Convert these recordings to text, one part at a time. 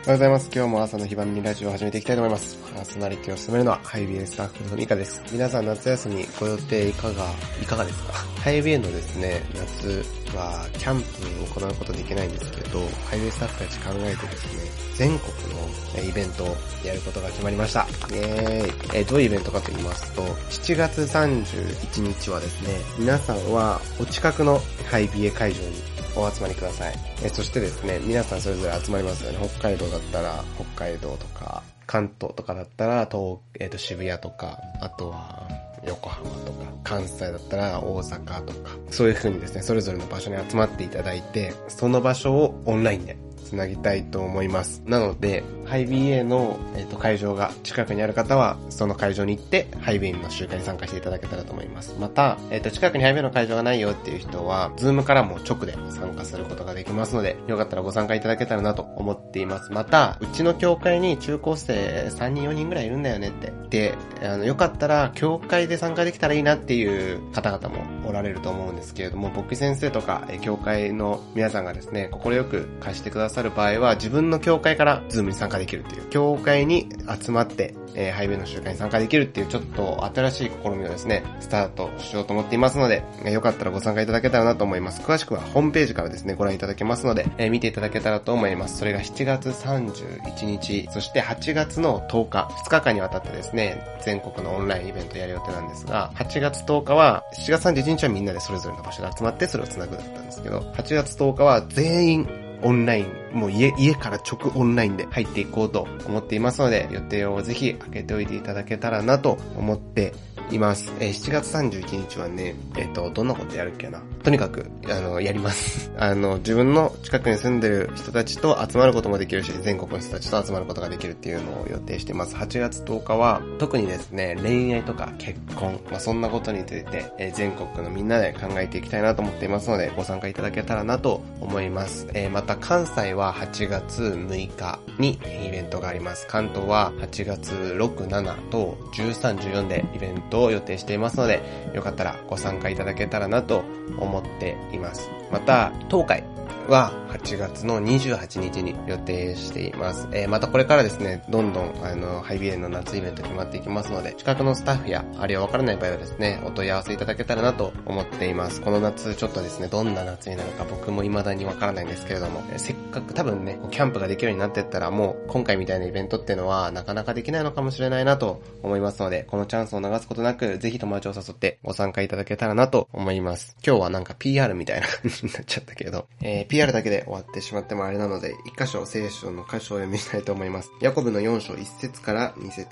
おはようございます。今日も朝の日番にラジオを始めていきたいと思います。パーソナリティを務めるのは、ハイビエスタッフのミカです。皆さん夏休みご予定いかが、いかがですか？ハイビエのですね、夏はキャンプを行うことできないんですけど、ハイビエスタッフたち考えてですね、全国のえーイベントをやることが決まりました。イエーイえーどういうイベントかと言いますと、7月31日はですね、皆さんはお近くのハイビエ会場にお集まりください。えそしてですね、皆さんそれぞれ集まりますよね。北海道だったら北海道とか、関東とかだったら東、えっ、と渋谷とか、あとは横浜とか、関西だったら大阪とか、そういう風にですね、それぞれの場所に集まっていただいて、その場所をオンラインでつなぎたいと思います。なので、 hi-b.a.の、えっと会場が近くにある方は、その会場に行って、 hi-b.a.の集会に参加していただけたらと思います。また、えっと近くに hi-b.a.の会場がないよっていう人は、ズームからも直で参加することができますので、よかったらご参加いただけたらなと思っています。また、うちの教会に中高生3人4人ぐらいいるんだよねって。で、あの、よかったら、教会で参加できたらいいなっていう方々もおられると思うんですけれども、牧師先生とか、え教会の皆さんがですね、快く貸してくださいる場合は、自分の教会からズームに参加できるっていう、教会に集まって、えーハイウェイの集会に参加できるっていう、ちょっと新しい試みをですね、スタートしようと思っていますので、えーよかったらご参加いただけたらなと思います。詳しくはホームページからですね、ご覧いただけますので、えー見ていただけたらと思います。それが7月31日、そして8月の10日、2日間にわたってですね、全国のオンラインイベントやる予定なんですが、8月10日は、7月31日はみんなでそれぞれの場所で集まってそれを繋ぐだったんですけど、8月10日は全員オンライン、もう家、家から直オンラインで入っていこうと思っていますので、予定をぜひ開けておいていただけたらなと思っています。えー7月31日はね、えっ、と、どんなことやるっけな。とにかく、あの、やります。あの、自分の近くに住んでる人たちと集まることもできるし、全国の人たちと集まることができるっていうのを予定しています。8月10日は、特にですね、恋愛とか結婚、まあ、そんなことについて、えー全国のみんなで考えていきたいなと思っていますので、ご参加いただけたらなと思います。えまたた関西は8月6日にイベントがあります。関東は8月6、7と13、14でイベントを予定していますので、よかったらご参加いただけたらなと思っています。また、東海は8月の28日に予定しています。えーまたこれからですね、どんどんあの、ハイビエンの夏イベント決まっていきますので、近くのスタッフや、あるいはわからない場合はですね、お問い合わせいただけたらなと思っています。この夏ちょっとですね、どんな夏になるか僕も未だにわからないんですけれども、えーせっかく多分ね、キャンプができるようになってったらもう今回みたいなイベントってのはなかなかできないのかもしれないなと思いますので、このチャンスを逃すことなく、ぜひ友達を誘ってご参加いただけたらなと思います。今日はなんか PR みたいな感じになっちゃったけど、えー PR だけで終わってしまってもあれなので、一箇所聖書の箇所を読みたいと思います。ヤコブの4章1節から2節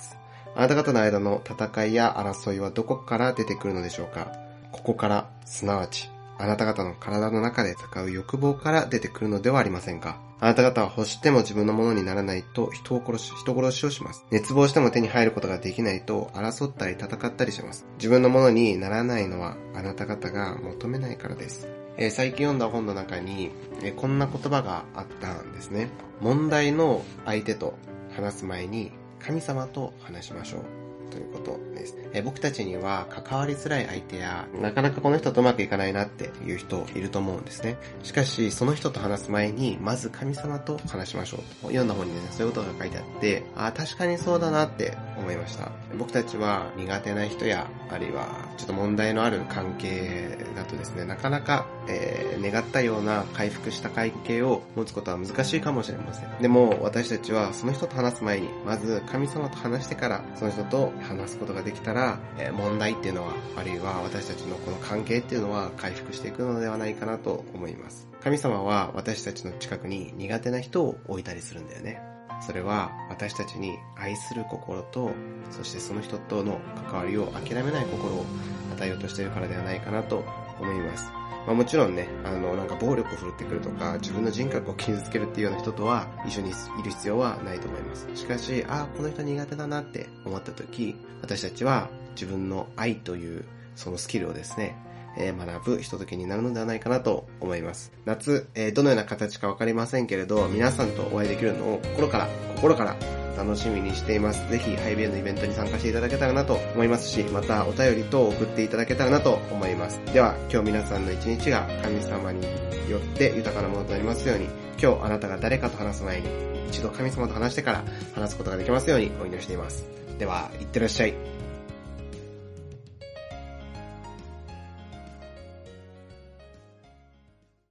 あなた方の間の戦いや争いはどこから出てくるのでしょうか？ここから、すなわち、あなた方の体の中で戦う欲望から出てくるのではありませんか？あなた方は欲しても自分のものにならないと人を殺し、人殺しをします。熱望しても手に入ることができないと争ったり戦ったりします。自分のものにならないのはあなた方が求めないからです。え最近読んだ本の中に、えこんな言葉があったんですね。問題の相手と話す前に神様と話しましょう。ということです。え僕たちには関わりづらい相手や、なかなかこの人とうまくいかないなっていう人いると思うんですね。しかし、その人と話す前に、まず神様と話しましょうと。読んだ本にね、そういうことが書いてあって、ああ、確かにそうだなって思いました。僕たちは苦手な人や、あるいはちょっと問題のある関係だとですね、なかなか、えー願ったような回復した関係を持つことは難しいかもしれません。でも、私たちはその人と話す前に、まず神様と話してから、その人と話すことができたら、え問題っていうのは、あるいは私たちのこの関係っていうのは回復していくのではないかなと思います。神様は私たちの近くに苦手な人を置いたりするんだよね。それは私たちに愛する心と、そしてその人との関わりを諦めない心を与えようとしているからではないかなと思います。まあもちろんね、あの、なんか暴力を振るってくるとか、自分の人格を傷つけるっていうような人とは一緒にいる必要はないと思います。しかし、ああ、この人苦手だなって思った時、私たちは自分の愛というそのスキルをですね、え学ぶひときになるのではないかなと思います。夏、えどのような形かわかりませんけれど、皆さんとお会いできるのを心から、心から楽しみにしています。ぜひ、ハイビエのイベントに参加していただけたらなと思いますし、またお便り等を送っていただけたらなと思います。では、今日皆さんの一日が神様によって豊かなものとなりますように、今日あなたが誰かと話す前に、一度神様と話してから話すことができますようにお祈りしています。では、いってらっしゃい。